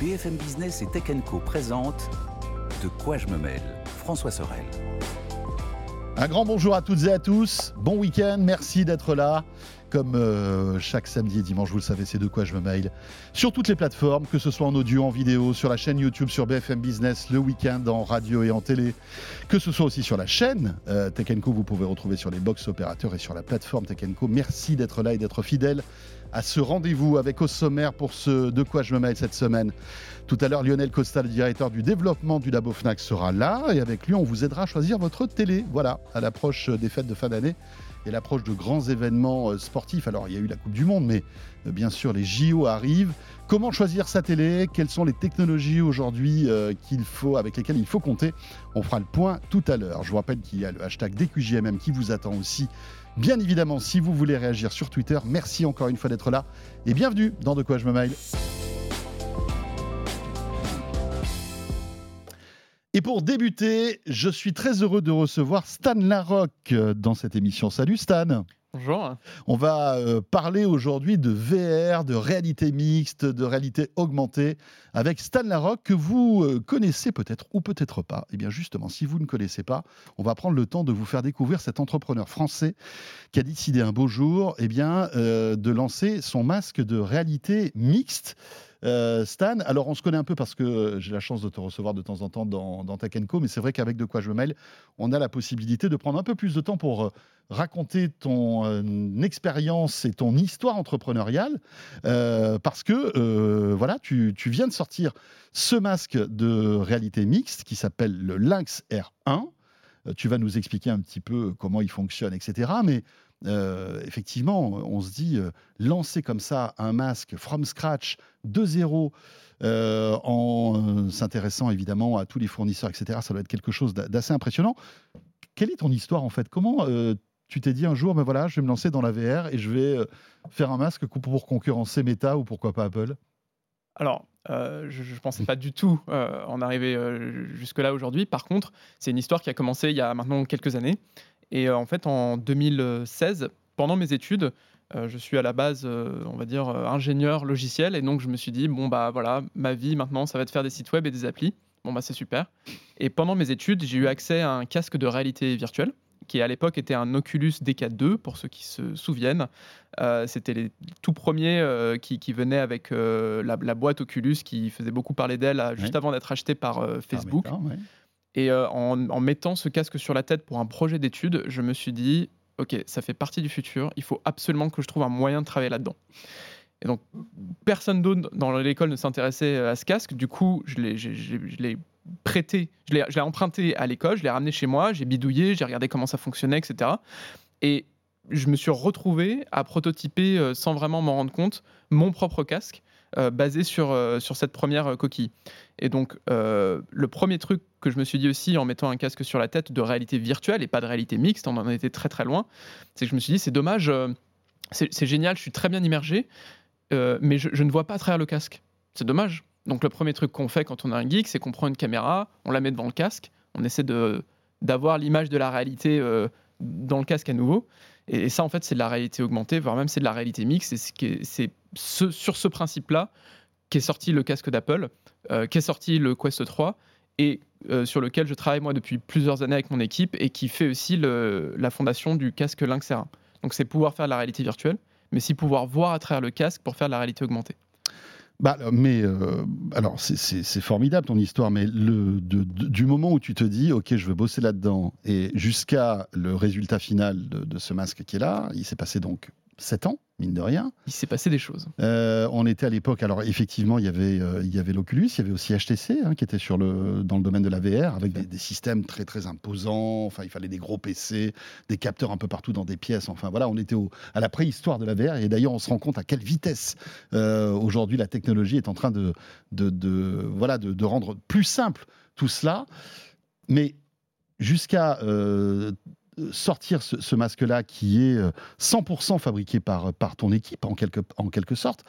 BFM Business et Tech Co De quoi je me mêle François Sorel. Un grand bonjour à toutes et à tous. Bon week-end, merci d'être là. Comme euh, chaque samedi et dimanche, vous le savez, c'est de quoi je me mail. Sur toutes les plateformes, que ce soit en audio, en vidéo, sur la chaîne YouTube, sur BFM Business, le week-end en radio et en télé, que ce soit aussi sur la chaîne euh, Co, vous pouvez retrouver sur les box opérateurs et sur la plateforme Tech Co. Merci d'être là et d'être fidèle à ce rendez-vous avec au sommaire pour ce De quoi je me mail cette semaine. Tout à l'heure, Lionel Costa, le directeur du développement du Labo Fnac, sera là et avec lui, on vous aidera à choisir votre télé. Voilà, à l'approche des fêtes de fin d'année et l'approche de grands événements euh, sportifs. Alors, il y a eu la Coupe du Monde, mais euh, bien sûr, les JO arrivent. Comment choisir sa télé? Quelles sont les technologies aujourd'hui euh, qu'il avec lesquelles il faut compter? On fera le point tout à l'heure. Je vous rappelle qu'il y a le hashtag DQJMM qui vous attend aussi. Bien évidemment, si vous voulez réagir sur Twitter, merci encore une fois d'être là et bienvenue dans De quoi je me mail. Et pour débuter, je suis très heureux de recevoir Stan Larocque dans cette émission. Salut Stan. Bonjour. On va euh, parler aujourd'hui de VR, de réalité mixte, de réalité augmentée avec Stan Larocque que vous euh, connaissez peut-être ou peut-être pas. Et eh bien justement, si vous ne connaissez pas, on va prendre le temps de vous faire découvrir cet entrepreneur français qui a décidé un beau jour eh bien, euh, de lancer son masque de réalité mixte. Euh, Stan, alors on se connaît un peu parce que j'ai la chance de te recevoir de temps en temps dans, dans Tech mais c'est vrai qu'avec De quoi je me mêle, on a la possibilité de prendre un peu plus de temps pour euh, raconter ton euh, expérience et ton histoire entrepreneuriale, parce que voilà, tu, tu, viens de sortir ce masque de réalité mixte qui s'appelle le Lynx R1. Tu vas nous expliquer un petit peu comment il fonctionne, etc. Mais euh, effectivement, on se dit, euh, lancer comme ça un masque from scratch, de zéro, euh, en s'intéressant évidemment à tous les fournisseurs, etc., ça doit être quelque chose d'assez impressionnant. Quelle est ton histoire en fait? Comment tu t'es dit un jour, mais voilà, je vais me lancer dans la VR et je vais faire un masque pour concurrencer Meta ou pourquoi pas Apple? Alors, je ne pensais pas du tout en arriver jusque-là aujourd'hui. Par contre, c'est une histoire qui a commencé il y a maintenant quelques années. Et euh, en fait, en 2016, pendant mes études, euh, je suis à la base, euh, on va dire, ingénieur logiciel. Et donc, je me suis dit, bon, bah voilà, ma vie maintenant, ça va être faire des sites web et des applis. Bon, bah c'est super. Et pendant mes études, j'ai eu accès à un casque de réalité virtuelle qui à l'époque était un Oculus DK2, pour ceux qui se souviennent. C'était les tout premiers qui, qui, venaient avec la, boîte Oculus qui faisait beaucoup parler d'elle juste avant d'être achetée par Facebook. Et euh, en, mettant ce casque sur la tête pour un projet d'étude, je me suis dit, OK, ça fait partie du futur, il faut absolument que je trouve un moyen de travailler là-dedans. Et donc, personne d'autre dans l'école ne s'intéressait à ce casque. Du coup, je l'ai prêté, je l'ai emprunté à l'école, je l'ai ramené chez moi, j'ai bidouillé, j'ai regardé comment ça fonctionnait, etc. Et je me suis retrouvé à prototyper, euh, sans vraiment m'en rendre compte, mon propre casque. Euh, basé sur, euh, sur cette première euh, coquille. Et donc, le premier truc que je me suis dit aussi en mettant un casque sur la tête de réalité virtuelle et pas de réalité mixte, on en était très très loin, c'est que je me suis dit, c'est dommage, c'est génial, je suis très bien immergé, mais je, ne vois pas à travers le casque. C'est dommage. Donc, le premier truc qu'on fait quand on a un geek, c'est qu'on prend une caméra, on la met devant le casque, on essaie d'avoir l'image de la réalité dans le casque à nouveau. Et, ça, en fait, c'est de la réalité augmentée, voire même c'est de la réalité mixte. C'est sur ce principe-là qu'est sorti le casque d'Apple, euh, qu'est sorti le Quest 3 et euh, sur lequel je travaille moi depuis plusieurs années avec mon équipe et qui fait aussi la fondation du casque Lynx R1. Donc c'est pouvoir faire de la réalité virtuelle, mais aussi pouvoir voir à travers le casque pour faire de la réalité augmentée. Bah, mais euh, alors c'est formidable ton histoire, mais du moment où tu te dis ok je veux bosser là-dedans et jusqu'à le résultat final de, ce masque qui est là, il s'est passé donc 7 ans, mine de rien. Il s'est passé des choses. Euh, on était à l'époque, alors effectivement, il y avait, euh, il y avait l'Oculus, il y avait aussi HTC hein, qui était sur le, dans le domaine de la VR avec des, systèmes très très imposants. Enfin, il fallait des gros PC, des capteurs un peu partout dans des pièces. Enfin voilà, on était au, à la préhistoire de la VR et d'ailleurs on se rend compte à quelle vitesse euh, aujourd'hui la technologie est en train de, de, de voilà, de, de, rendre plus simple tout cela. Mais jusqu'à sortir ce, masque-là qui est 100% euh, fabriqué par, par ton équipe, en quelque, en quelque sorte,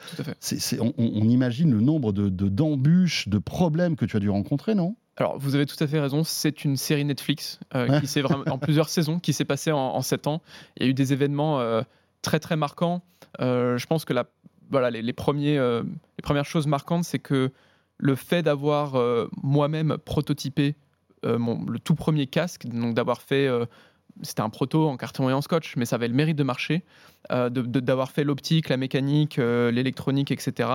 on, imagine le nombre de, d'embûches, de, problèmes que tu as dû rencontrer, non? Alors, vous avez tout à fait raison. C'est une série Netflix euh, qui s'est vraiment en plusieurs saisons, qui s'est passée en, sept ans. Il y a eu des événements euh, très très marquants. je pense que la, voilà, les, premiers, les premières choses marquantes, c'est que le fait d'avoir moi-même prototypé le tout premier casque, donc d'avoir fait c'était un proto en carton et en scotch, mais ça avait le mérite de marcher, d'avoir fait l'optique, la mécanique, l'électronique, etc.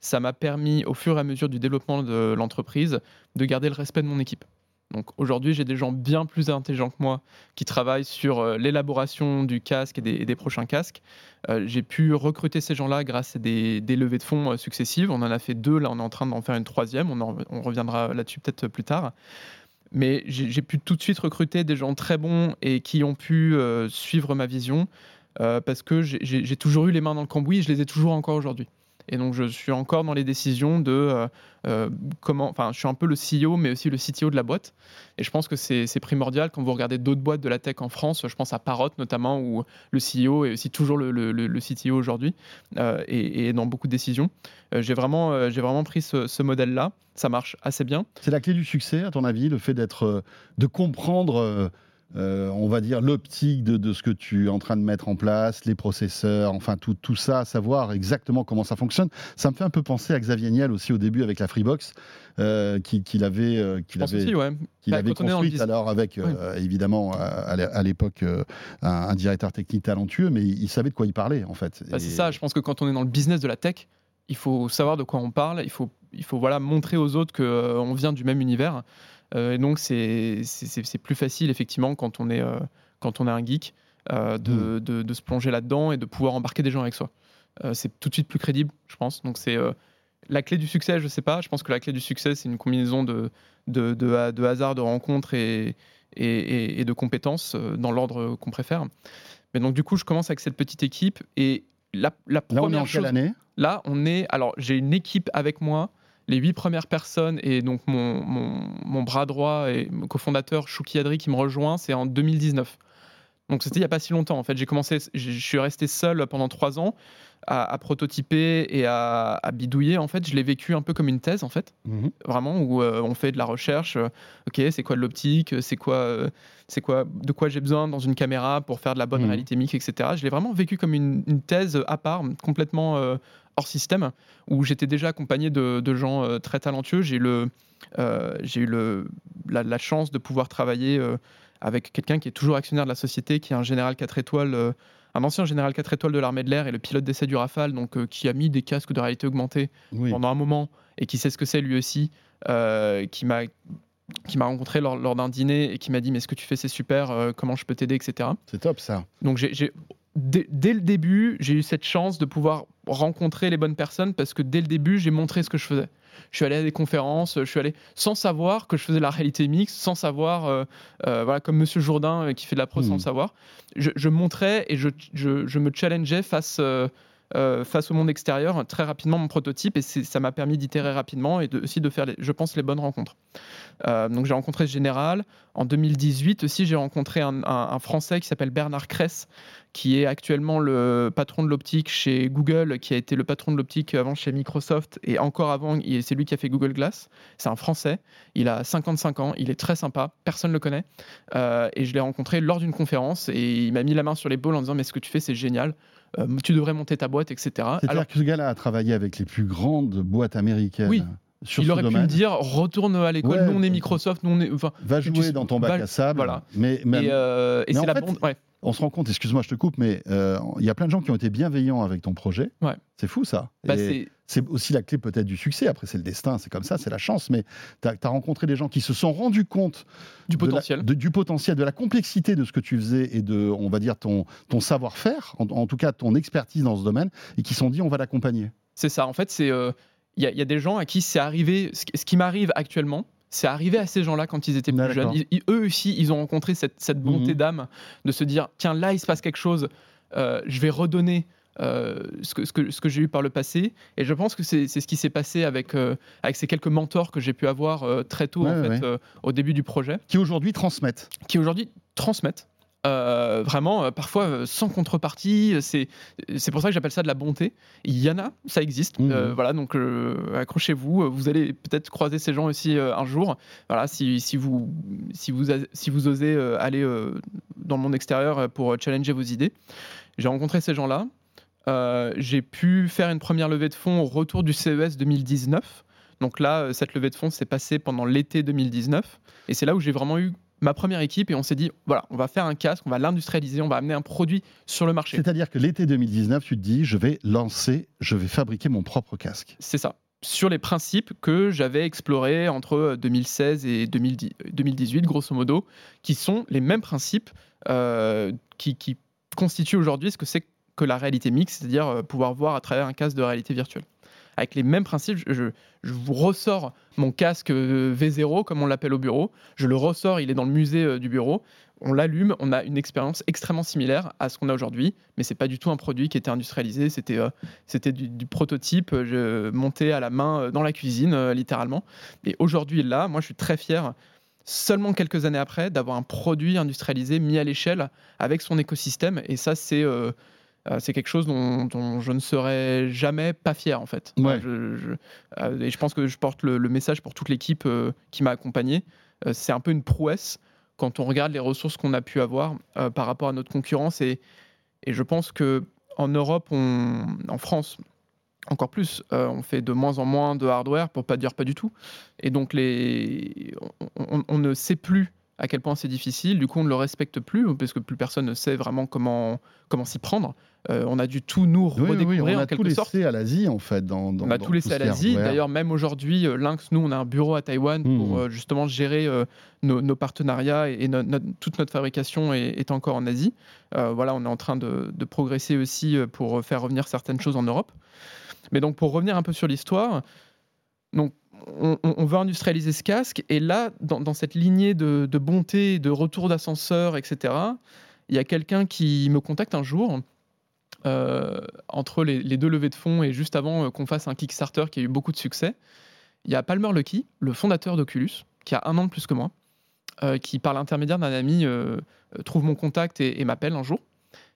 Ça m'a permis, au fur et à mesure du développement de l'entreprise, de garder le respect de mon équipe. Donc aujourd'hui, j'ai des gens bien plus intelligents que moi qui travaillent sur euh, l'élaboration du casque et des, prochains casques. Euh, j'ai pu recruter ces gens-là grâce à des, levées de fonds euh, successives. On en a fait deux, là on est en train d'en faire une troisième. On, on reviendra là-dessus peut-être plus tard. Mais j'ai pu tout de suite recruter des gens très bons et qui ont pu suivre ma vision parce que j'ai toujours eu les mains dans le cambouis et je les ai toujours encore aujourd'hui. Et donc, je suis encore dans les décisions de euh, euh, comment. Enfin, je suis un peu le CEO, mais aussi le CTO de la boîte. Et je pense que c'est primordial quand vous regardez d'autres boîtes de la tech en France. Je pense à Parrot notamment, où le CEO est aussi toujours le, CTO aujourd'hui euh, et, dans beaucoup de décisions. J'ai vraiment, j'ai vraiment pris ce, ce modèle-là. Ça marche assez bien. C'est la clé du succès, à ton avis, le fait d'être, de comprendre euh, on va dire, l'optique de, ce que tu es en train de mettre en place, les processeurs, enfin tout, tout ça, savoir exactement comment ça fonctionne. Ça me fait un peu penser à Xavier Niel aussi au début avec la Freebox, euh, qu'il avait, euh, qu'il avait, qu'il bah, avait construite alors avec évidemment à, l'époque un, directeur technique talentueux, mais il savait de quoi il parlait en fait. Bah, c'est ça, je pense que quand on est dans le business de la tech, il faut savoir de quoi on parle, il faut, il faut voilà, montrer aux autres qu'on vient du même univers. Euh, et donc, c'est plus facile, effectivement, quand on est, euh, quand on est un geek, euh, hmm. de, de, se plonger là-dedans et de pouvoir embarquer des gens avec soi. c'est tout de suite plus crédible, je pense. Donc, c'est la clé du succès, je sais pas. Je pense que la clé du succès, c'est une combinaison de, de, de, de hasard, de rencontres et, et, et, de compétences dans l'ordre qu'on préfère. Mais donc, du coup, je commence avec cette petite équipe. Et la, la première là, on est en chose, quelle année? Là, on est. Alors, j'ai une équipe avec moi les huit premières personnes et donc mon, mon, bras droit et cofondateur Chouki Adri qui me rejoint, c'est en 2019. Donc c'était il n'y a pas si longtemps en fait. J'ai commencé, je suis resté seul pendant trois ans à, prototyper et à, bidouiller. En fait, je l'ai vécu un peu comme une thèse en fait, mhm. vraiment où euh, on fait de la recherche. Euh, ok, c'est quoi de l'optique C'est quoi, euh, c'est quoi, de quoi j'ai besoin dans une caméra pour faire de la bonne mhm. réalité mix, etc. Je l'ai vraiment vécu comme une, une, thèse à part, complètement hors système, où j'étais déjà accompagné de, gens euh, très talentueux. J'ai le, euh, j'ai eu le, la, chance de pouvoir travailler euh, avec quelqu'un qui est toujours actionnaire de la société, qui est un général 4 étoiles, un ancien général 4 étoiles de l'armée de l'air et le pilote d'essai du Rafale, donc qui a mis des casques de réalité augmentée pendant un moment et qui sait ce que c'est lui aussi, qui m'a qui m'a rencontré lors, lors d'un dîner et qui m'a dit mais ce que tu fais c'est super, comment je peux t'aider, etc. C'est top ça. Donc j'ai dès, le début, j'ai eu cette chance de pouvoir rencontrer les bonnes personnes parce que dès le début, j'ai montré ce que je faisais. Je suis allé à des conférences, je suis allé sans savoir que je faisais la réalité mixte, sans savoir, euh, euh, voilà, comme Monsieur Jourdain euh, qui fait de la pro sans hmm. savoir. Je, montrais et je, je, me challengeais face, face au monde extérieur très rapidement mon prototype et ça m'a permis d'itérer rapidement et aussi de faire, je pense, les bonnes rencontres. donc j'ai rencontré ce général. En 2018 aussi, j'ai rencontré un, un Français qui s'appelle Bernard Kress, qui est actuellement le patron de l'optique chez Google, qui a été le patron de l'optique avant chez Microsoft et encore avant, c'est lui qui a fait Google Glass. C'est un Français, il a 55 ans, il est très sympa, personne ne le connaît. Euh, et je l'ai rencontré lors d'une conférence et il m'a mis la main sur l'épaule en disant Mais ce que tu fais, c'est génial. Euh, tu devrais monter ta boîte, etc. C'est-à-dire que ce gars-là a travaillé avec les plus grandes boîtes américaines. Oui. il aurait pu me dire retourne à l'école, nous on est Microsoft, nous on est. Enfin, va jouer dans ton bac à sable. Voilà. Mais, et, euh, c'est la fait, ouais on se rend compte, excuse-moi, je te coupe, mais euh, il y a plein de gens qui ont été bienveillants avec ton projet. Ouais. C'est fou ça. Bah, c'est aussi la clé peut-être du succès. Après, c'est le destin, c'est comme ça, c'est la chance. Mais tu as, rencontré des gens qui se sont rendus compte du potentiel. De du potentiel, de la complexité de ce que tu faisais et de, on va dire, ton, ton savoir-faire, en, tout cas ton expertise dans ce domaine, et qui se sont dit, on va l'accompagner. C'est ça. En fait, c'est. Euh, il y, a des gens à qui c'est arrivé, ce qui m'arrive actuellement, c'est arrivé à ces gens-là quand ils étaient plus jeunes. eux aussi, ils ont rencontré cette, bonté mhm. d'âme de se dire tiens, là, il se passe quelque chose, euh, je vais redonner. Euh, ce que, ce que, ce que j'ai eu par le passé. Et je pense que c'est ce qui s'est passé avec, euh, avec ces quelques mentors que j'ai pu avoir très tôt, en fait, au début du projet. Qui aujourd'hui transmettent. Qui aujourd'hui transmettent. Euh, vraiment, euh, parfois euh, sans contrepartie. C'est pour ça que j'appelle ça de la bonté. Il y en a, ça existe. Mmh. voilà, donc accrochez-vous. Vous allez peut-être croiser ces gens aussi un jour. Voilà, si, si, vous, si, vous, si vous osez aller dans le monde extérieur pour challenger vos idées. J'ai rencontré ces gens-là. J'ai pu faire une première levée de fonds au retour du CES 2019. Donc là, euh, cette levée de fonds s'est passée pendant l'été 2019. Et c'est là où j'ai vraiment eu ma première équipe et on s'est dit, voilà, on va faire un casque, on va l'industrialiser, on va amener un produit sur le marché. C'est-à-dire que l'été 2019, tu te dis, je vais lancer, je vais fabriquer mon propre casque. C'est ça. Sur les principes que j'avais explorés entre 2016 et 2018, grosso modo, qui sont les mêmes principes euh, qui, qui constituent aujourd'hui ce que c'est que la réalité mixte, c'est-à-dire euh, pouvoir voir à travers un casque de réalité virtuelle avec les mêmes principes. Je, vous ressors mon casque euh, V0, comme on l'appelle au bureau. Je le ressors, il est dans le musée euh, du bureau. On l'allume, on a une expérience extrêmement similaire à ce qu'on a aujourd'hui, mais c'est pas du tout un produit qui était industrialisé. C'était du, prototype monté à la main dans la cuisine, littéralement. Et aujourd'hui, là, moi, je suis très fier seulement quelques années après, d'avoir un produit industrialisé mis à l'échelle avec son écosystème. Et ça, c'est c'est quelque chose dont, je ne serais jamais pas fier en fait. Euh, et je pense que je porte le, message pour toute l'équipe euh, qui m'a accompagné. c'est un peu une prouesse quand on regarde les ressources qu'on a pu avoir par rapport à notre concurrence. Et, et je pense que en Europe, en France, encore plus, on fait de moins en moins de hardware, pour pas dire pas du tout. Et donc, les... on ne sait plus à quel point c'est difficile. Du coup, on ne le respecte plus parce que plus personne ne sait vraiment comment, comment s'y prendre. Euh, on a dû tout nous redécouvrir oui, on a tout laissé à l'Asie en fait. Dans, on a tout laissé à l'Asie. D'ailleurs, même aujourd'hui, euh, Lynx, nous, on a un bureau à Taïwan pour hmm. euh, justement gérer nos, partenariats et, toute notre fabrication est, encore en Asie. voilà, on est en train de, de, progresser aussi pour faire revenir certaines choses en Europe. Mais donc, pour revenir un peu sur l'histoire, donc on, veut industrialiser ce casque, et là, dans, cette lignée de, bonté, de retour d'ascenseur, etc., il y a quelqu'un qui me contacte un jour, euh, entre les, deux levées de fonds et juste avant euh, qu'on fasse un Kickstarter qui a eu beaucoup de succès. Il y a Palmer Lucky, le fondateur d'Oculus, qui a un an de plus que moi, euh, qui, par l'intermédiaire d'un ami, trouve mon contact et m'appelle un jour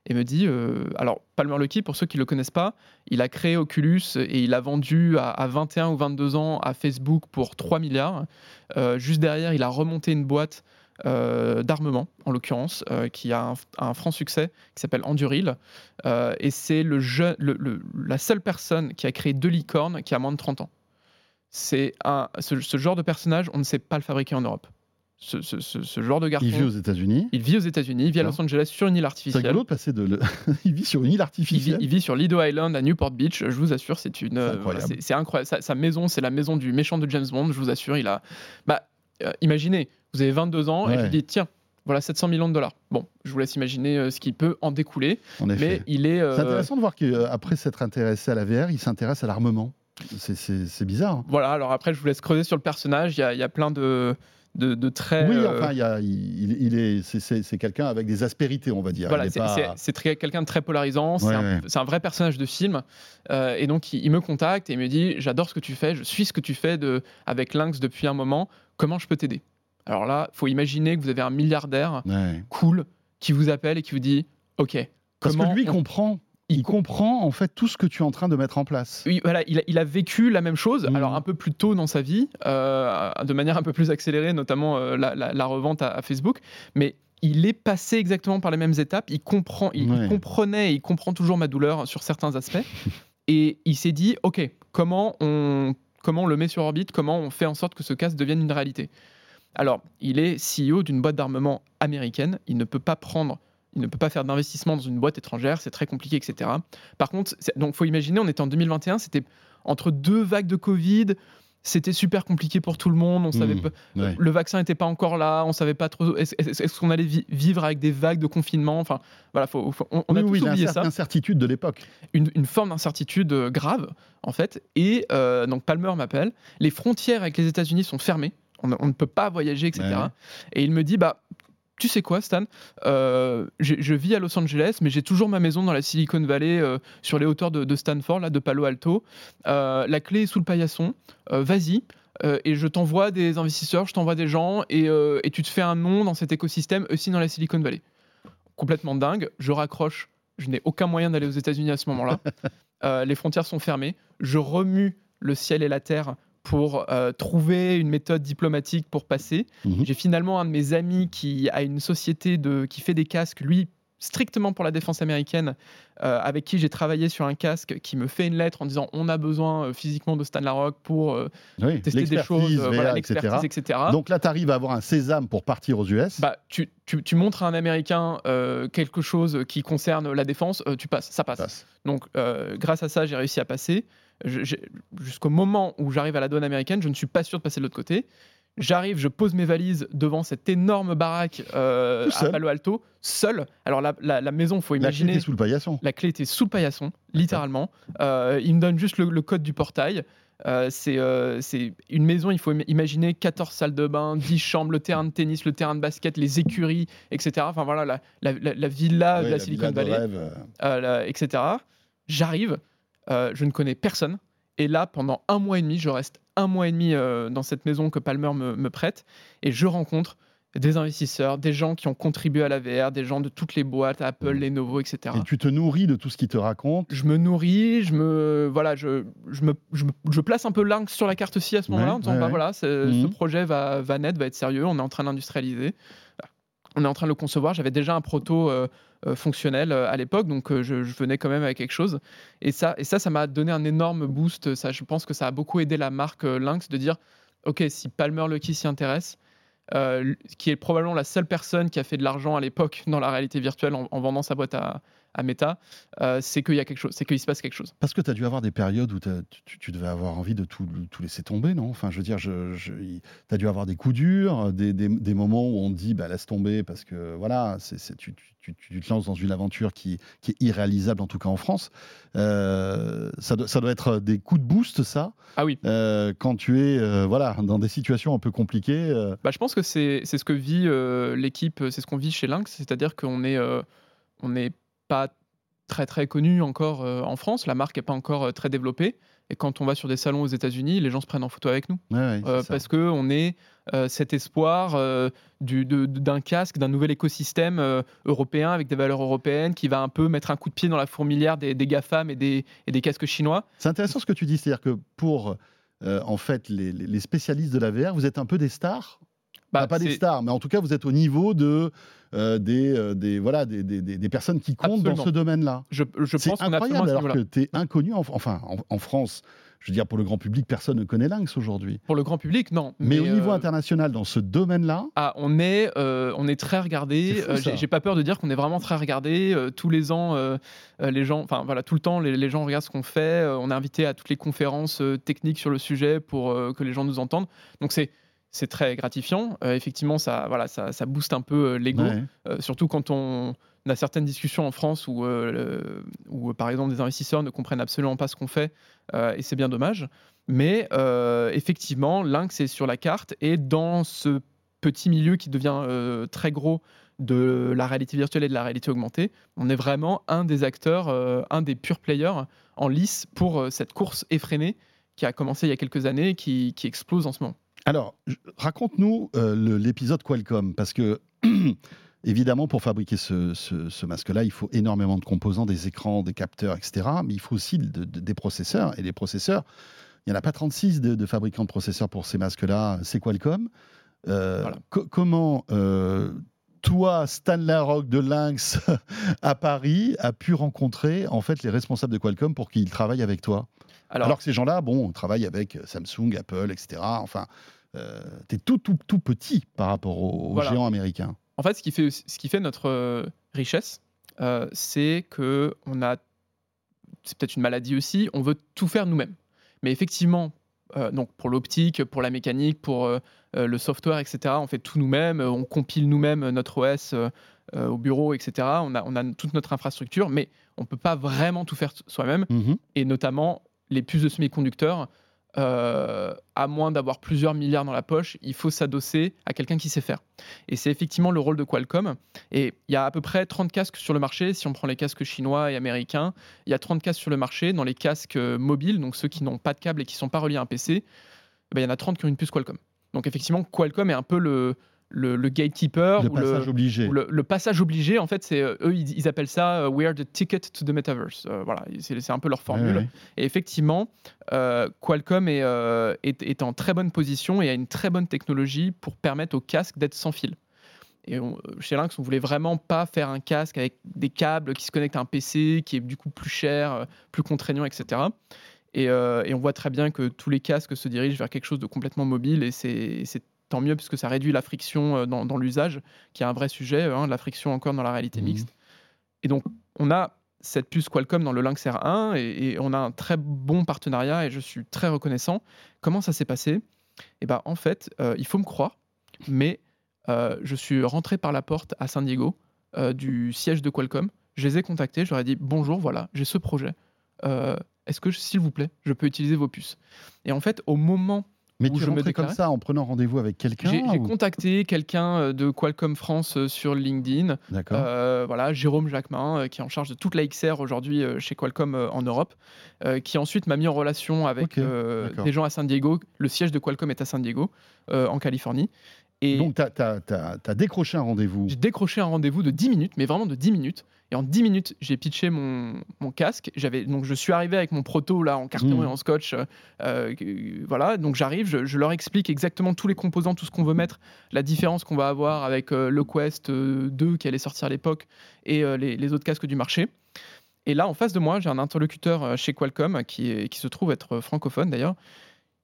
et me dit euh, alors Palmer Luckey pour ceux qui le connaissent pas il a créé Oculus et il a vendu à, 21 ou 22 ans à Facebook pour 3 milliards. Euh, juste derrière il a remonté une boîte euh, d'armement en l'occurrence qui a un, franc succès qui s'appelle Enduril et c'est le, la seule personne qui a créé deux licornes qui a moins de 30 ans. C'est ce, ce genre de personnage on ne sait pas le fabriquer en Europe ce, genre de garçon. Il vit aux États-Unis. Il vit aux États-unis, il vit à Los Angeles sur une île artificielle. C'est passer de. il vit sur une île artificielle. Il vit, sur Lido Island à Newport Beach. Je vous assure, c'est une. C'est incroyable. Sa, maison, c'est la maison du méchant de James Bond. Je vous assure, il a. Bah, euh, imaginez, vous avez 22 ans et je dis tiens. Voilà 700 millions de dollars. Bon, je vous laisse imaginer euh, ce qui peut en découler. En mais il est. C'est intéressant de voir qu'après s'être intéressé à la VR, il s'intéresse à l'armement. C'est bizarre. Hein. Voilà, alors après, je vous laisse creuser sur le personnage. Il y y a plein de, de, très. Oui, euh, enfin, il, est, c'est, quelqu'un avec des aspérités, on va dire. Voilà, c'est, quelqu'un de très polarisant. C'est, un, vrai personnage de film. Euh, et donc, il, me contacte et il me dit J'adore ce que tu fais, je suis ce que tu fais de, avec Lynx depuis un moment. Comment je peux t'aider? Alors là, faut imaginer que vous avez un milliardaire cool qui vous appelle et qui vous dit Ok. Parce que lui comprend il comprend en fait tout ce que tu es en train de mettre en place. Oui, voilà, il a, vécu la même chose, mmh. alors un peu plus tôt dans sa vie, euh, de manière un peu plus accélérée, notamment euh, la, revente à, Facebook, mais il est passé exactement par les mêmes étapes. Il comprend, il, comprenait, et il comprend toujours ma douleur sur certains aspects, et il s'est dit, ok, comment on, comment on le met sur orbite, comment on fait en sorte que ce casque devienne une réalité? Alors, il est CEO d'une boîte d'armement américaine. Il ne peut pas prendre il ne peut pas faire d'investissement dans une boîte étrangère, c'est très compliqué, etc. Par contre, donc faut imaginer, on était en 2021, c'était entre deux vagues de Covid, c'était super compliqué pour tout le monde. On mmh, savait le vaccin n'était pas encore là. On savait pas trop. Est-ce, qu'on allait vivre avec des vagues de confinement Enfin, voilà, faut, on, a tous oublié ça. Incertitude de l'époque. Une, forme d'incertitude euh, grave, en fait. Et euh, donc Palmer m'appelle. Les frontières avec les États-Unis sont fermées. On, ne peut pas voyager, etc. Et il me dit, bah, tu sais quoi, Stan euh, Je vis à Los Angeles, mais j'ai toujours ma maison dans la Silicon Valley, euh, sur les hauteurs de, Stanford, là, de Palo Alto. Euh, la clé est sous le paillasson. Vas-y. et je t'envoie des investisseurs, je t'envoie des gens, et, et, tu te fais un nom dans cet écosystème aussi dans la Silicon Valley. Complètement dingue. Je raccroche. Je n'ai aucun moyen d'aller aux États-Unis à ce moment-là. les frontières sont fermées. Je remue le ciel et la terre pour euh, trouver une méthode diplomatique pour passer. Mhm. J'ai finalement un de mes amis qui a une société de, qui fait des casques, lui strictement pour la défense américaine, euh, avec qui j'ai travaillé sur un casque, qui me fait une lettre en disant on a besoin euh, physiquement de Stan Larocque pour euh, Oui, tester des choses, VA, voilà, etc. l'expertise, etc. Donc là, tu arrives à avoir un sésame pour partir aux US. bah, tu, tu- tu montres à un Américain quelque chose qui concerne la défense, tu passes, ça passe. Passe. Donc, grâce à ça, j'ai réussi à passer. Jusqu'au moment où j'arrive à la douane américaine, je ne suis pas sûr de passer de l'autre côté. J'arrive, je pose mes valises devant cette énorme baraque euh, à. Palo Alto, seul. Alors, la, la- la maison, faut La clé imaginer. était sous le paillasson. La clé était sous le paillasson, littéralement. Euh, il me donne juste le, le code du portail. Euh, c'est euh, c'est une maison, il faut im- imaginer 14 salles de bain, 10 chambres, le terrain de tennis, le terrain de basket, les écuries, etc. Enfin voilà, la, la- la- la villa de la, Silicon Valley, rêve, euh, etc. J'arrive, euh, je ne connais personne. Et là, pendant un mois et demi, je reste un mois et demi euh, dans cette maison que Palmer me, me prête. Et je rencontre des investisseurs, des gens qui ont contribué à la VR, des gens de toutes les boîtes, Apple, Mhm. Lenovo, etc Et tu te nourris de tout ce qu'il te raconte. je me nourris, je me voilà, je, je me je, me- je place un peu Lynx sur la carte aussi à ce moment-là Ouais, en disant ouais, bah ouais. voilà, ce projet va va naître, va être sérieux, on est en train d'industrialiser. On est en train de le concevoir. J'avais déjà un proto euh, fonctionnel euh, à l'époque, donc euh, je, venais quand même avec quelque chose. Et ça, et ça, m'a donné un énorme boost. Ça, je pense que ça a beaucoup aidé la marque euh, Lynx de dire, ok, si Palmer Luckey s'y intéresse, euh, qui est probablement la seule personne qui a fait de l'argent à l'époque dans la réalité virtuelle en vendant sa boîte à, à Meta, euh, c'est qu'il y a quelque chose, c'est qu'il se passe quelque chose. Parce que tu as dû avoir des périodes où tu, devais avoir envie de tout, tout laisser tomber, non? Enfin, je veux dire, je, tu as dû avoir des coups durs, des, des- des moments où on te dit bah, laisse tomber parce que voilà, c'est c'est- tu, tu- tu- tu te lances dans une aventure qui, qui est irréalisable, en tout cas en France. Euh, ça, doit, ça doit être des coups de boost, ça, Ah oui, euh, quand tu es voilà, dans des situations un peu compliquées. bah, je pense que c'est ce que vit l'équipe, c'est ce qu'on vit chez Lynx, c'est-à-dire qu'on est on n'est pas très très connu encore euh, en France, la marque n'est pas encore euh, très développée. Et quand on va sur des salons aux États-Unis, les gens se prennent en photo avec nous. ouais, ouais, Euh, parce que on est euh, cet espoir du- de- d'un casque, d'un nouvel écosystème européen avec des valeurs européennes qui va un peu mettre un coup de pied dans la fourmilière des, des GAFAM et des, et des casques chinois. C'est intéressant ce que tu dis, c'est-à-dire que pour en fait les spécialistes de la VR, vous êtes un peu des stars. Bah, pas des stars, mais en tout cas vous êtes au niveau de euh, des, euh, des voilà des, des- des- personnes qui comptent dans ce domaine-là. Je, je C'est incroyable alors que tu es inconnu, en, enfin en, en France. Je veux dire, pour le grand public, personne ne connaît Lynx aujourd'hui. Pour le grand public, non. Mais, au niveau euh, international, dans ce domaine-là, Ah, on est, on est très regardé. J'ai- pas peur de dire qu'on est vraiment très regardé. Tous les ans, les gens, enfin voilà, tout le temps, les, les gens regardent ce qu'on fait. On est invité à toutes les conférences techniques sur le sujet pour que les gens nous entendent. Donc c'est c'est très gratifiant. Euh, effectivement, ça, voilà, ça, ça booste un peu euh, l'ego. ouais. Euh, surtout quand on a certaines discussions en France où, le- où, par exemple, des investisseurs ne comprennent absolument pas ce qu'on fait, et c'est bien dommage. Mais effectivement, Lynx est sur la carte, et dans ce petit milieu qui devient très gros de la réalité virtuelle et de la réalité augmentée, on est vraiment un des acteurs, un des pure players en lice pour cette course effrénée qui a commencé il y a quelques années et qui, qui explose en ce moment. Alors, raconte-nous euh, l'épisode Qualcomm, parce que évidemment, pour fabriquer ce, ce- ce masque-là, il faut énormément de composants, des écrans, des capteurs, etc. Mais il faut aussi de- de- des processeurs. Et les processeurs, il n'y en a pas 36 de, de fabricants de processeurs pour ces masques-là. C'est Qualcomm. Euh, Voilà. co- comment euh, toi, Stan Larocque de Lynx à Paris, a pu rencontrer en fait les responsables de Qualcomm pour qu'ils travaillent avec toi? Alors, alors que ces gens-là, bon, travaillent avec Samsung, Apple, etc. Enfin, euh, t'es tout, tout, tout petit par rapport aux, aux Voilà. géants américains. En fait, ce qui fait, ce qui fait notre euh, richesse, euh, c'est que on a, c'est peut-être une maladie aussi, on veut tout faire nous-mêmes. Mais effectivement, euh, donc pour l'optique, pour la mécanique, pour euh, euh, le software, etc., on fait tout nous-mêmes, euh, on compile nous-mêmes notre OS euh, euh, au bureau, etc. On a, on a toute notre infrastructure, mais on peut pas vraiment tout faire soi-même Mhm. et notamment les puces de semi-conducteurs. euh, à moins d'avoir plusieurs milliards dans la poche, il faut s'adosser à quelqu'un qui sait faire. Et c'est effectivement le rôle de Qualcomm. Et il y a à peu près 30 casques sur le marché. Si on prend les casques chinois et américains, il y a 30 casques sur le marché. Dans les casques euh, mobiles, donc ceux qui n'ont pas de câble et qui ne sont pas reliés à un PC, eh ben, il y en a 30 qui ont une puce Qualcomm. Donc effectivement, Qualcomm est un peu le, le, le gatekeeper Le ou passage obligé. ou le, le passage obligé. En fait, c'est euh, eux, ils, ils appellent ça euh, "We are the ticket to the metaverse". Euh, voilà, c'est un peu leur formule. Ouais, ouais. Et effectivement, euh, Qualcomm est, euh, est, est en très bonne position et a une très bonne technologie pour permettre au casque d'être sans fil. Et on- chez Lynx, on voulait vraiment pas faire un casque avec des câbles qui se connectent à un PC, qui est du coup plus cher, plus contraignant, etc. Et, euh, et on voit très bien que tous les casques se dirigent vers quelque chose de complètement mobile, et c'est tant mieux parce que ça réduit la friction euh, dans, dans l'usage, qui est un vrai sujet, hein, la friction encore dans la réalité Mhm. mixte. Et donc, on a cette puce Qualcomm dans le Lynx R1 et, et on a un très bon partenariat et je suis très reconnaissant. Comment ça s'est passé? Eh ben, en fait, euh, il faut me croire, mais euh, je suis rentré par la porte à San Diego euh, du siège de Qualcomm. Je les ai contactés, je leur ai dit bonjour, voilà, j'ai ce projet. Est-ce que, s'il vous plaît, je peux utiliser vos puces? Et en fait, au moment Mais tu je me comme ça en prenant rendez-vous avec quelqu'un j'ai ou- contacté quelqu'un euh, de Qualcomm France euh, sur LinkedIn, D'accord. euh, voilà, Jérôme Jacquemin, qui est en charge de toute la XR aujourd'hui chez Qualcomm en Europe, euh, qui ensuite m'a mis en relation avec euh, des gens à San Diego. Le siège de Qualcomm est à San Diego, en Californie. Et Donc, tu as, décroché un rendez-vous. j'ai décroché un rendez-vous de 10 minutes, mais vraiment de 10 minutes. Et en 10 minutes, j'ai pitché mon, mon casque. J'avais donc je suis arrivé avec mon proto là en carton Mhm. et en scotch. euh, euh, voilà, donc j'arrive, je, je leur explique exactement tous les composants, tout ce qu'on veut mettre, la différence qu'on va avoir avec euh, le Quest euh, 2 qui allait sortir à l'époque et les, les autres casques du marché. Et là, en face de moi, j'ai un interlocuteur chez Qualcomm qui, est- qui se trouve être francophone d'ailleurs,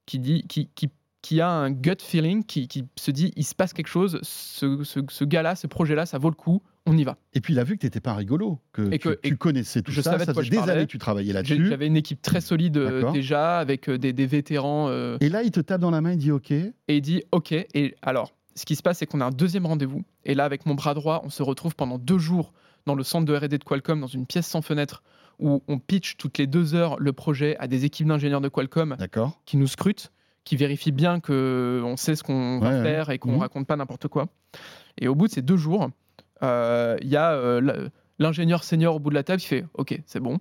qui dit, qui, qui, qui a un gut feeling, qui, qui se dit, il se passe quelque chose, ce, ce, ce gars-là, ce projet-là, ça vaut le coup, on y va. Et puis, il a vu que tu n'étais pas rigolo, que, Et tu, que- tu et connaissais tout je ça. savais Ça faisait des parlais. années que tu travaillais là-dessus. J'avais une équipe très solide euh, déjà, avec euh, des, des vétérans, euh, Et là, il te tape dans la main, il dit OK. et il dit, OK, et alors, ce qui se passe, c'est qu'on a un deuxième rendez-vous, et là, avec mon bras droit, on se retrouve pendant deux jours dans le centre de R&D de Qualcomm, dans une pièce sans fenêtre, où on pitch toutes les deux heures le projet à des équipes d'ingénieurs de Qualcomm qui nous scrutent, qui vérifient bien que on sait ce qu'on Ouais, va ouais. faire et qu'on Mhm. raconte pas n'importe quoi. Et au bout de ces deux jours, il y a euh, l'ingénieur senior au bout de la table qui fait OK, c'est bon.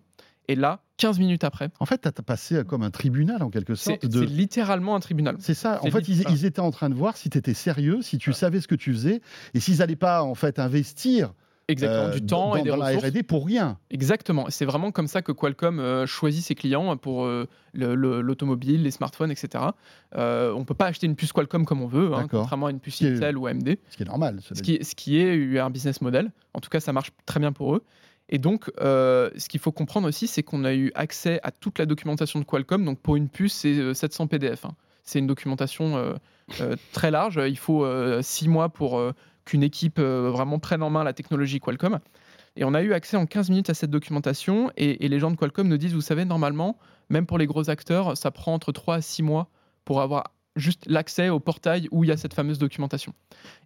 Et là, 15 minutes après, En fait, tu as passé comme un tribunal, en quelque sorte. c'est de... littéralement un tribunal. C'est ça. En fait, ils, étaient en train de voir si tu étais sérieux, si tu savais ce que tu faisais, et s'ils n'allaient pas en fait investir Exactement, euh, du temps dans, et des dans la ressources. R&D pour rien. Exactement. C'est vraiment comme ça que Qualcomm euh, choisit ses clients pour euh, le- le- l'automobile, les smartphones, etc. Euh, on peut pas acheter une puce Qualcomm comme on veut, hein, contrairement à une puce est- Intel ou AMD. Ce qui est normal. ce qui, ce qui est un business model. En tout cas, ça marche très bien pour eux. Et donc, euh, ce qu'il faut comprendre aussi, c'est qu'on a eu accès à toute la documentation de Qualcomm. Donc, pour une puce, c'est euh, 700 PDF. hein. C'est une documentation euh, très large. Il faut euh, six mois pour qu'une équipe euh, vraiment prenne en main la technologie Qualcomm. Et on a eu accès en 15 minutes à cette documentation. Et, et les gens de Qualcomm nous disent, vous savez, normalement, même pour les gros acteurs, ça prend entre 3 à 6 mois pour avoir juste l'accès au portail où il y a cette fameuse documentation.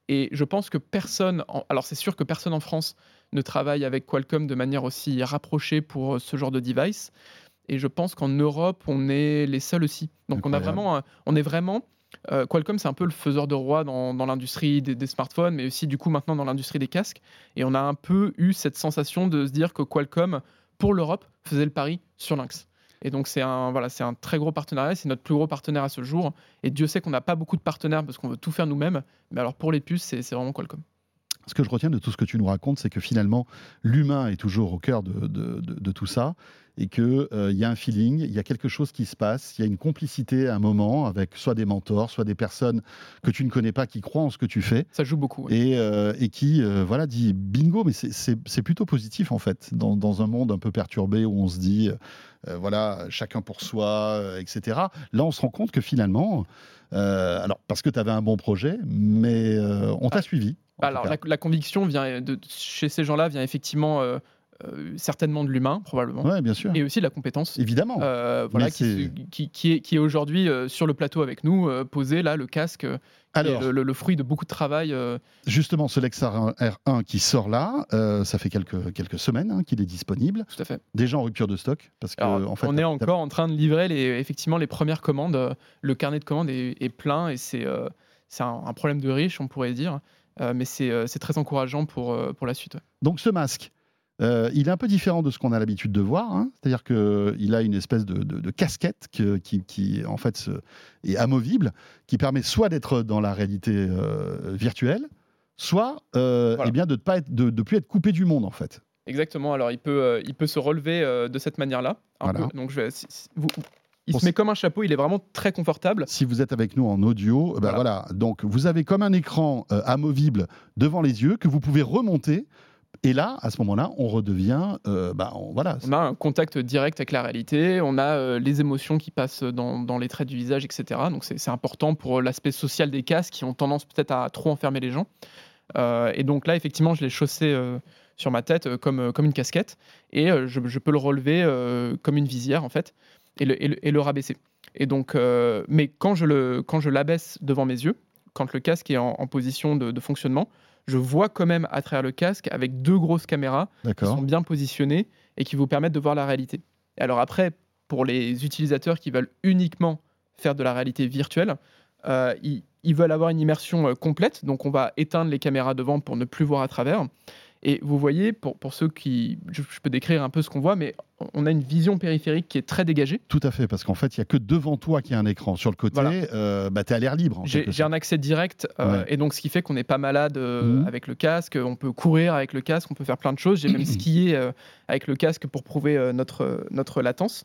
Et je pense que personne, en- alors c'est sûr que personne en France ne travaille avec Qualcomm de manière aussi rapprochée pour euh, ce genre de device. Et je pense qu'en Europe, on est les seuls aussi. Donc on a vraiment, on est vraiment. Euh, Qualcomm, c'est un peu le faiseur de roi dans, l'industrie des, smartphones, mais aussi du coup maintenant dans l'industrie des casques. Et on a un peu eu cette sensation de se dire que Qualcomm, pour l'Europe, faisait le pari sur Lynx. Et donc c'est un, voilà, un très gros partenariat, c'est notre plus gros partenaire à ce jour. Et Dieu sait qu'on n'a pas beaucoup de partenaires parce qu'on veut tout faire nous-mêmes. Mais alors pour les puces, c'est vraiment Qualcomm. Ce que je retiens de tout ce que tu nous racontes, c'est que finalement, l'humain est toujours au cœur de, de- de- de tout ça et qu'il y a un feeling, il y a quelque chose qui se passe, il y a une complicité à un moment avec soit des mentors, soit des personnes que tu ne connais pas qui croient en ce que tu fais Ça joue beaucoup. ouais. et, euh, et qui euh, voilà dit bingo, mais c'est- plutôt positif en fait, dans, dans un monde un peu perturbé où on se dit euh, voilà, chacun pour soi, euh, etc. Là, on se rend compte que finalement, euh, alors parce que tu avais un bon projet, mais euh, on t'a Ah. suivi. tout Alors la, la conviction vient de, chez ces gens-là vient effectivement euh, certainement de l'humain probablement Ouais, bien sûr. et aussi de la compétence. Évidemment. Euh, voilà, qui, est, qui est aujourd'hui euh, sur le plateau avec nous, posé là, le casque, Alors, le, le- le fruit de beaucoup de travail. justement, ce Lex R1 qui sort là, ça fait quelques, quelques semaines hein, qu'il est disponible. tout à fait. Déjà en rupture de stock. Parce que, Alors, en fait, on est encore en train de livrer les, effectivement les premières commandes. Le carnet de commandes est, est plein et c'est c'est un, un problème de riche, on pourrait dire. Mais c'est très encourageant pour, pour la suite. Donc ce masque, euh, il est un peu différent de ce qu'on a l'habitude de voir. hein. C'est-à-dire qu'il a une espèce de, de- de casquette que- qui, qui, en fait, est amovible, qui permet soit d'être dans la réalité euh, virtuelle, soit euh, Voilà. eh bien, de ne pas être, de, de plus être coupé du monde, en fait. Exactement. Alors, il peut, euh, il peut se relever de cette manière-là. Voilà. Donc, je vais, si- si- vous, il se met comme un chapeau, il est vraiment très confortable. Si vous êtes avec nous en audio, ben voilà. Donc, vous avez comme un écran euh, amovible devant les yeux que vous pouvez remonter. Et là, à ce moment-là, on redevient, euh, bah, on- voilà. On a un contact direct avec la réalité, on a euh, les émotions qui passent dans, les traits du visage, etc. Donc c'est important pour l'aspect social des casques qui ont tendance peut-être à trop enfermer les gens. Euh, et donc là, effectivement, je l'ai chaussé euh, sur ma tête euh, comme, euh, comme une casquette et euh, je, peux le relever euh, comme une visière en fait et le, et le, rabaisser. Et donc, euh, mais quand je, l'abaisse devant mes yeux, quand le casque est en, position de fonctionnement, je vois quand même à travers le casque avec deux grosses caméras qui sont bien positionnés et qui vous permettent de voir la réalité. Alors après, pour les utilisateurs qui veulent uniquement faire de la réalité virtuelle, euh, ils, ils veulent avoir une immersion euh, complète, donc on va éteindre les caméras devant pour ne plus voir à travers. Et vous voyez, pour, pour ceux qui... Je, je peux décrire un peu ce qu'on voit, mais on a une vision périphérique qui est très dégagée. Tout à fait, parce qu'en fait, il n'y a que devant toi qu'il y a un écran. Sur le côté, Voilà. euh, bah, tu es à l'air libre. J'ai un accès direct, euh, Ouais. et donc ce qui fait qu'on n'est pas malade euh, Mhm. avec le casque, on peut courir avec le casque, on peut faire plein de choses. J'ai même skié avec le casque pour prouver notre, notre latence.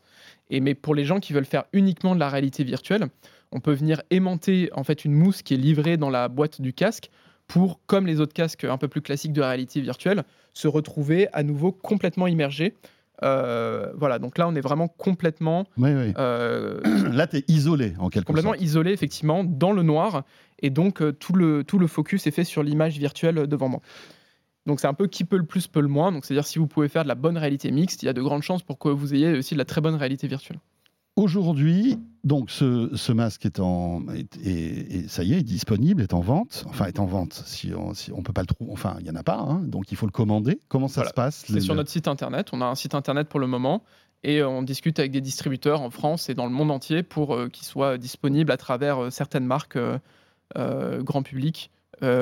Et, mais pour les gens qui veulent faire uniquement de la réalité virtuelle, on peut venir aimanter en fait une mousse qui est livrée dans la boîte du casque pour, comme les autres casques un peu plus classiques de réalité virtuelle, se retrouver à nouveau complètement immergé. Euh, voilà, donc là on est vraiment complètement, Oui, oui. euh, Là, tu es isolé, en quelque complètement sorte. isolé effectivement dans le noir et donc euh, tout, le, tout le focus est fait sur l'image virtuelle devant moi. Donc c'est un peu qui peut le plus, peut le moins. Donc c'est-à-dire si vous pouvez faire de la bonne réalité mixte, il y a de grandes chances pour que vous ayez aussi de la très bonne réalité virtuelle. Aujourd'hui, donc ce, ce masque est en, est- est- est- ça y est, est disponible, est en vente. Enfin, est en vente. Si on, si on peut pas le trouver, enfin, il y en a pas. hein, donc il faut le commander. Comment ça Voilà. se passe C'est le- sur notre site internet. On a un site internet pour le moment et euh, on discute avec des distributeurs en France et dans le monde entier pour euh, qu'ils soient disponibles à travers euh, certaines marques euh, grand public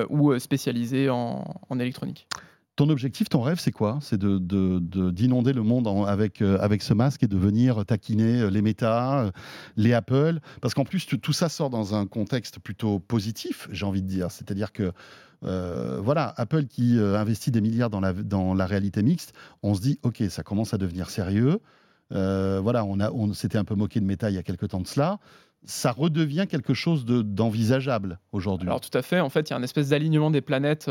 ou spécialisées en, en électronique. Ton objectif, ton rêve, c'est quoi? C'est de, de- de- d'inonder le monde avec, euh, avec ce masque et de venir taquiner euh, les Meta, euh, les Apple? Parce qu'en plus, tout ça sort dans un contexte plutôt positif, j'ai envie de dire. C'est-à-dire que, voilà, Apple qui investit des milliards dans la, réalité mixte, on se dit, OK, ça commence à devenir sérieux. Voilà, on, a, on s'était un peu moqué de Meta il y a quelques temps de cela. Ça redevient quelque chose de, d'envisageable aujourd'hui. Alors tout à fait, en fait, il y a un espèce d'alignement des planètes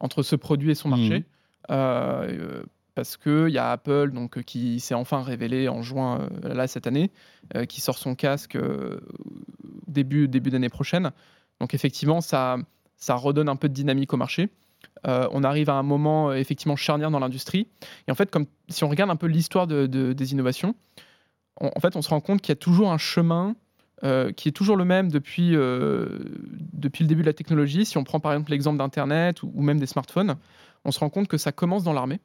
entre ce produit et son marché. Mhm. Euh, parce qu'il y a Apple donc, euh, qui s'est enfin révélé en juin euh, là, cette année, euh, qui sort son casque début, début d'année prochaine. Donc effectivement, ça, ça redonne un peu de dynamique au marché. On arrive à un moment effectivement charnière dans l'industrie. Et en fait, comme si on regarde un peu l'histoire de- de- des innovations, on- en fait, on se rend compte qu'il y a toujours un chemin euh, qui est toujours le même depuis, euh, depuis le début de la technologie. Si on prend par exemple l'exemple d'Internet ou, ou même des smartphones, on se rend compte que ça commence dans l'armée.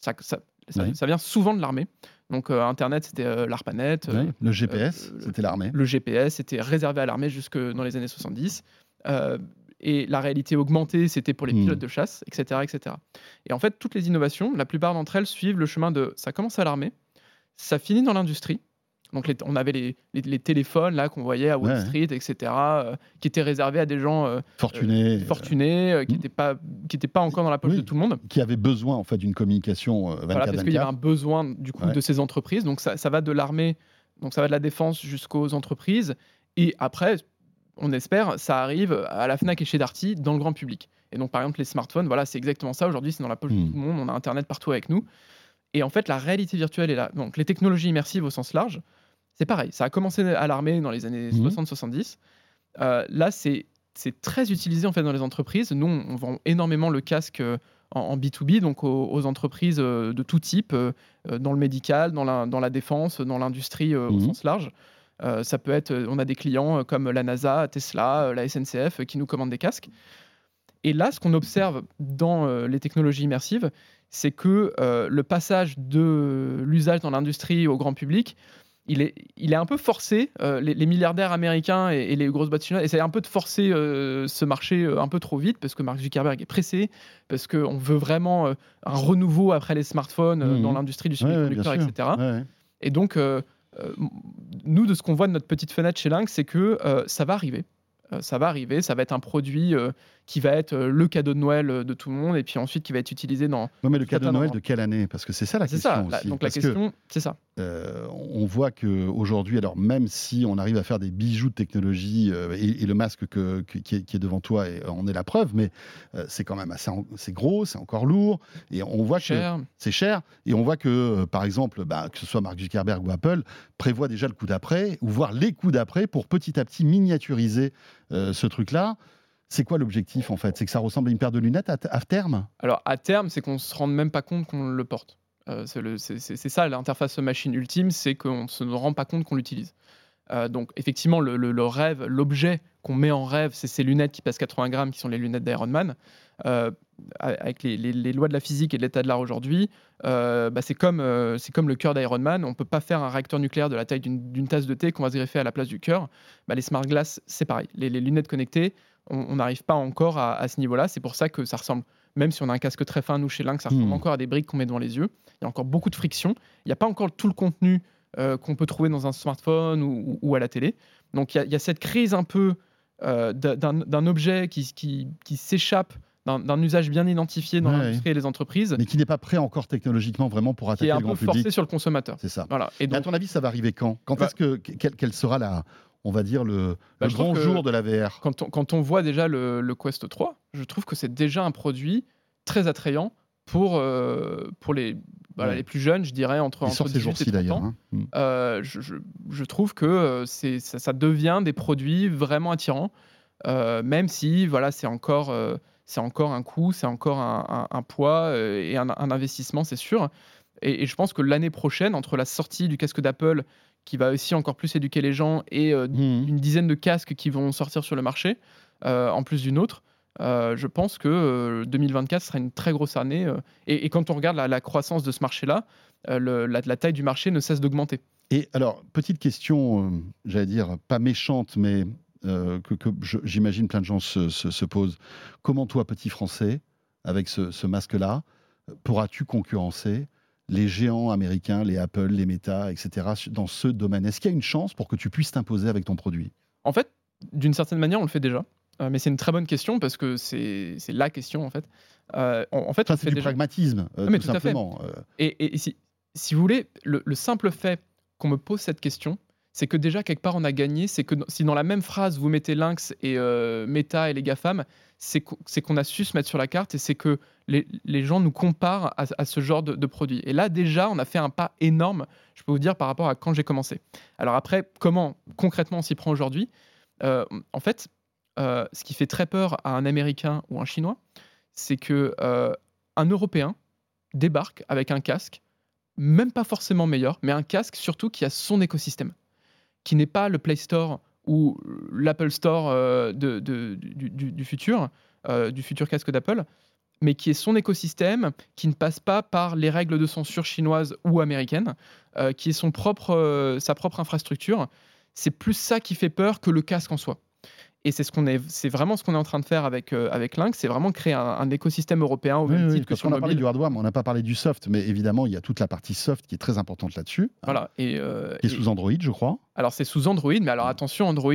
Ça, ça, ça- Oui. ça vient souvent de l'armée. Donc euh, Internet, c'était l'ARPANET. le GPS, c'était l'armée. le GPS était réservé à l'armée jusque dans les années 70. Euh, et la réalité augmentée, c'était pour les Hmm. pilotes de chasse, etc., etc. Et en fait, toutes les innovations, la plupart d'entre elles suivent le chemin de ça commence à l'armée, ça finit dans l'industrie. Donc les- on avait les, les- les téléphones là qu'on voyait à Wall Ouais. Street, etc., euh, qui étaient réservés à des gens euh, Fortuné. fortunés, euh, qui hmm. n'étaient pas, qui étaient pas encore dans la poche Oui. de tout le monde. qui avait besoin en fait d'une communication euh, 24 Voilà, parce qu'il y avait un 24. besoin du coup Ouais. de ces entreprises. Donc ça, ça va de l'armée, donc ça va de la défense jusqu'aux entreprises. Et après, on espère, ça arrive à la Fnac et chez Darty dans le grand public. Et donc par exemple les smartphones, voilà, c'est exactement ça. Aujourd'hui, c'est dans la poche Hmm. de tout le monde. On a Internet partout avec nous. Et en fait, la réalité virtuelle est là. Donc les technologies immersives au sens large, c'est pareil. Ça a commencé à l'armée dans les années Mhm. 60-70. Euh, là, c'est très utilisé en fait dans les entreprises. Nous, on vend énormément le casque euh, en, en B2B, donc aux, aux entreprises euh, de tout type, dans le médical, dans la, dans la défense, dans l'industrie au Mhm. sens large. Euh, ça peut être, on a des clients comme la NASA, Tesla, la SNCF qui nous commandent des casques. Et là, ce qu'on observe dans euh, les technologies immersives, c'est que euh, le passage de l'usage dans l'industrie au grand public, il est, il est un peu forcé. euh, les, les milliardaires américains et, et les grosses boîtes chinoises essaient un peu de forcer euh, ce marché euh, un peu trop vite parce que Mark Zuckerberg est pressé, parce qu'on veut vraiment euh, un renouveau après les smartphones euh, Mhm. dans l'industrie du Ouais, ouais, bien semi-conducteur, etc. Ouais. Et donc, nous, de ce qu'on voit de notre petite fenêtre chez Lynx, c'est que ça va arriver. Ça va arriver, ça va être un produit qui va être euh, le cadeau de Noël euh, de tout le monde et puis ensuite qui va être utilisé dans. Non, mais le cadeau de Noël de quelle année? Parce que c'est ça la C'est question ça. la- aussi. donc la que, question, c'est ça. euh, on voit que aujourd'hui, alors même si on arrive à faire des bijoux de technologie euh, et, et le masque que- que- qui, est, qui est devant toi et, en est la preuve, mais euh, c'est quand même assez, c'est gros, c'est encore lourd et on voit que c'est cher. Et on voit que, par exemple, bah, que ce soit Mark Zuckerberg ou Apple, prévoit déjà le coup d'après, ou voire les coups d'après, pour petit à petit miniaturiser ce truc-là. C'est quoi l'objectif en fait? C'est que ça ressemble à une paire de lunettes à, terme? Alors à terme, c'est qu'on se rende même pas compte qu'on le porte. Euh, c'est ça l'interface machine ultime, c'est qu'on ne se rend pas compte qu'on l'utilise. Euh, donc effectivement, le, rêve, l'objet qu'on met en rêve, c'est ces lunettes qui pèsent 80 grammes, qui sont les lunettes d'Iron Man. Euh, avec les, lois de la physique et de l'état de l'art aujourd'hui, bah, c'est comme, le cœur d'Iron Man. On ne peut pas faire un réacteur nucléaire de la taille d'une tasse de thé qu'on va se greffer à la place du cœur. Bah, les smart glass, c'est pareil. Les lunettes connectées, on n'arrive pas encore à, à ce niveau-là. C'est pour ça que ça ressemble, même si on a un casque très fin, nous chez Lynx, ça ressemble Hmm. encore à des briques qu'on met devant les yeux. Il y a encore beaucoup de friction. Il n'y a pas encore tout le contenu euh, qu'on peut trouver dans un smartphone ou, à la télé. Donc il y a- il y, a cette crise un peu euh, d'un- objet qui, qui, qui s'échappe d'un usage bien identifié dans Ouais, l'industrie et les entreprises, Mais qui n'est pas prêt encore technologiquement vraiment pour qui attaquer est un le peu forcé sur le consommateur. C'est ça. Voilà. Et Mais à donc, ton avis, ça va arriver quand? Quand Bah- est-ce que quel, quel sera la, on va dire le, Bah, le grand jour de la VR quand on, quand on voit déjà le, le Quest 3, je trouve que c'est déjà un produit très attrayant pour, euh, pour les, voilà, Ouais. les plus jeunes, je dirais, entre, Il entre sort ces 18 jours-ci et 30 d'ailleurs. ans. hein. Mm. Euh, je, je- je trouve que euh, c'est, ça, ça devient des produits vraiment attirants, euh, même si voilà, c'est encore, c'est encore un coût, c'est encore un, un- un poids et un, un investissement, c'est sûr. Et, et je pense que l'année prochaine, entre la sortie du casque d'Apple, qui va aussi encore plus éduquer les gens, et euh, Mm. une dizaine de casques qui vont sortir sur le marché, euh, en plus d'une autre. Euh, je pense que euh, 2024 sera une très grosse année. et, et quand on regarde la, la croissance de ce marché-là, la, la taille du marché ne cesse d'augmenter. Et alors, petite question, j'allais dire, pas méchante, mais que, j'imagine plein de gens se, se- se posent. Comment toi, petit Français, avec ce, ce masque-là, pourras-tu concurrencer les géants américains, les Apple, les Meta, etc., dans ce domaine Est-ce qu'il y a une chance pour que tu puisses t'imposer avec ton produit? En fait, d'une certaine manière, on le fait déjà. Euh, mais c'est une très bonne question parce que c'est c'est la question en fait. Euh, en, en fait, on c'est du déjà- pragmatisme, euh, mais tout, simplement. Et, et- et si, si vous voulez, le, le simple fait qu'on me pose cette question, c'est que déjà quelque part on a gagné. C'est que si dans la même phrase vous mettez Lynx et euh, Meta et les GAFAM, c'est qu'o- c'est qu'on a su se mettre sur la carte et c'est que les, gens nous comparent à, ce genre de, de produit. Et là déjà, on a fait un pas énorme, je peux vous dire, par rapport à quand j'ai commencé. Alors après, comment concrètement on s'y prend aujourd'hui? Euh, En fait, euh, ce qui fait très peur à un Américain ou un Chinois, c'est que un Européen débarque avec un casque, même pas forcément meilleur, mais un casque surtout qui a son écosystème, qui n'est pas le Play Store ou l'Apple Store euh, du, futur, euh, du futur casque d'Apple, mais qui est son écosystème, qui ne passe pas par les règles de censure chinoises ou américaines, euh, qui est sa propre infrastructure. C'est plus ça qui fait peur que le casque en soi. Et c'est ce qu'on est, c'est vraiment ce qu'on est en train de faire avec euh, avec Lynx, c'est vraiment créer un, un écosystème européen au Oui, même oui, titre que sur qu'on a parlé mobile. du hardware, mais on n'a pas parlé du soft. Mais évidemment, il y a toute la partie soft qui est très importante là-dessus. hein, Voilà. Et, euh, qui est et- sous Android, je crois. alors c'est sous Android, mais alors attention, Android,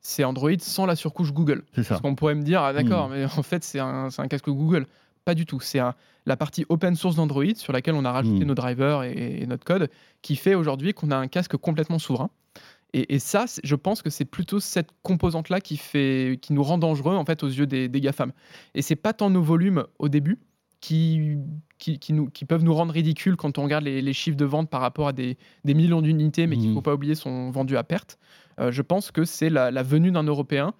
c'est Android sans la surcouche Google. C'est ça. Parce qu'on pourrait me dire, ah d'accord, Mm. mais en fait c'est un, c'est un casque Google. Pas du tout. C'est la partie open source d'Android sur laquelle on a rajouté Mm. nos drivers et, et notre code, qui fait aujourd'hui qu'on a un casque complètement souverain. Et, et ça, je pense que c'est plutôt cette composante-là qui, fait, qui nous rend dangereux en fait aux yeux des, des GAFAM. Et c'est pas tant nos volumes au début qui, qui, qui nous, qui peuvent nous rendre ridicules quand on regarde les, les chiffres de vente par rapport à des, des millions d'unités, mais qu'il Mhm. ne faut pas oublier sont vendus à perte. Euh, je pense que c'est la, la venue d'un Européen.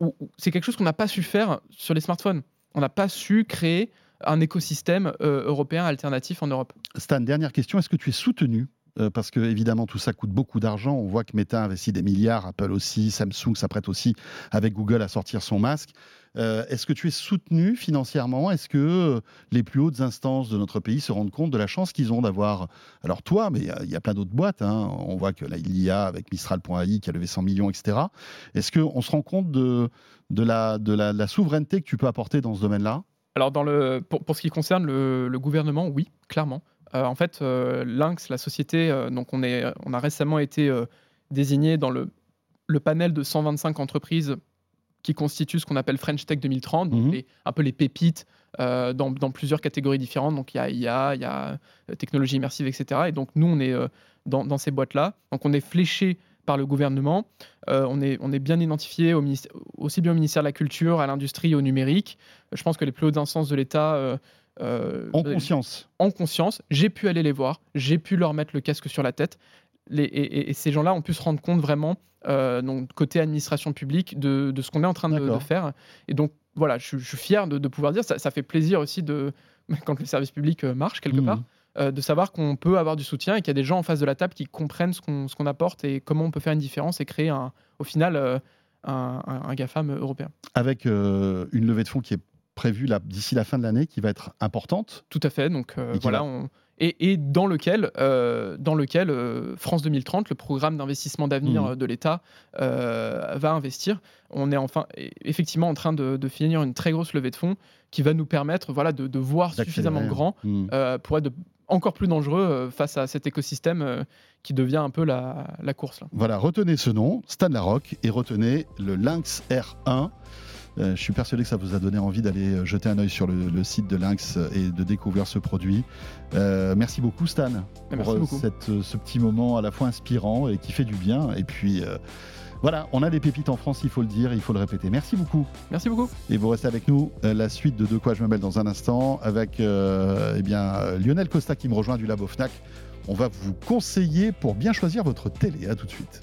où- où C'est quelque chose qu'on n'a pas su faire sur les smartphones. On n'a pas su créer un écosystème euh, européen alternatif en Europe. Stan, dernière question. Est-ce que tu es soutenu Euh, parce que évidemment tout ça coûte beaucoup d'argent. On voit que Meta investit des milliards, Apple aussi, Samsung s'apprête aussi avec Google à sortir son masque. Euh, Est-ce que tu es soutenu financièrement? Est-ce que euh, les plus hautes instances de notre pays se rendent compte de la chance qu'ils ont d'avoir Alors toi, mais il y a- plein d'autres boîtes. hein. On voit que là il y a avec Mistral.ai qui a levé 100 millions, etc. Est-ce qu'on se rend compte de, la, souveraineté que tu peux apporter dans ce domaine-là? Alors, pour, ce qui concerne le gouvernement, oui, clairement. Euh, en fait, euh, Lynx, la société, euh, donc on, est, on a récemment été désigné dans le, le panel de 125 entreprises qui constituent ce qu'on appelle French Tech 2030, donc Mhm. les- un peu les pépites euh, dans, dans plusieurs catégories différentes. Donc il y a IA, il y a technologie immersive, etc. Et donc nous, on est euh, dans, dans ces boîtes-là. Donc on est fléché par le gouvernement. Euh, on, est, on est bien identifié au aussi bien au ministère de la Culture, à l'industrie, au numérique. Je pense que les plus hautes instances de l'État euh, En conscience. en conscience. J'ai pu aller les voir, j'ai pu leur mettre le casque sur la tête. Les- et, et- et ces gens-là ont pu se rendre compte vraiment, euh, donc côté administration publique, de, de ce qu'on est en train de, faire. Et donc voilà, je, je suis fier de, de pouvoir dire, ça, ça fait plaisir aussi de quand le service public euh, marche quelque Mhm. part, euh, de savoir qu'on peut avoir du soutien et qu'il y a des gens en face de la table qui comprennent ce qu'on apporte et comment on peut faire une différence et créer un, au final euh, un, un, un GAFAM européen. Avec euh, une levée de fonds qui est prévue d'ici la fin de l'année, qui va être importante. Tout à fait. Donc euh, Et voilà, va- on- et, et dans lequel, euh, dans lequel euh, France 2030, le programme d'investissement d'avenir euh, de l'État, va investir. On est enfin e- effectivement en train de, de finir une très grosse levée de fonds qui va nous permettre voilà, de, de voir suffisamment grand euh, pour être de- encore plus dangereux face à cet écosystème qui devient un peu la, la course. Là. Voilà, retenez ce nom, Stan Larocque, et retenez le Lynx R1. Euh, je suis persuadé que ça vous a donné envie d'aller euh, jeter un œil sur le, le site de Lynx euh, et de découvrir ce produit. Euh, merci beaucoup Stan pour beaucoup. cette, ce petit moment à la fois inspirant et qui fait du bien. Et puis euh, voilà, on a des pépites en France, il faut le dire, il faut le répéter. Merci beaucoup. Merci beaucoup. Et vous restez avec nous. La suite de De quoi je me mêle dans un instant avec eh bien, Lionel Costa qui me rejoint du Labo Fnac. On va vous conseiller pour bien choisir votre télé. À tout de suite.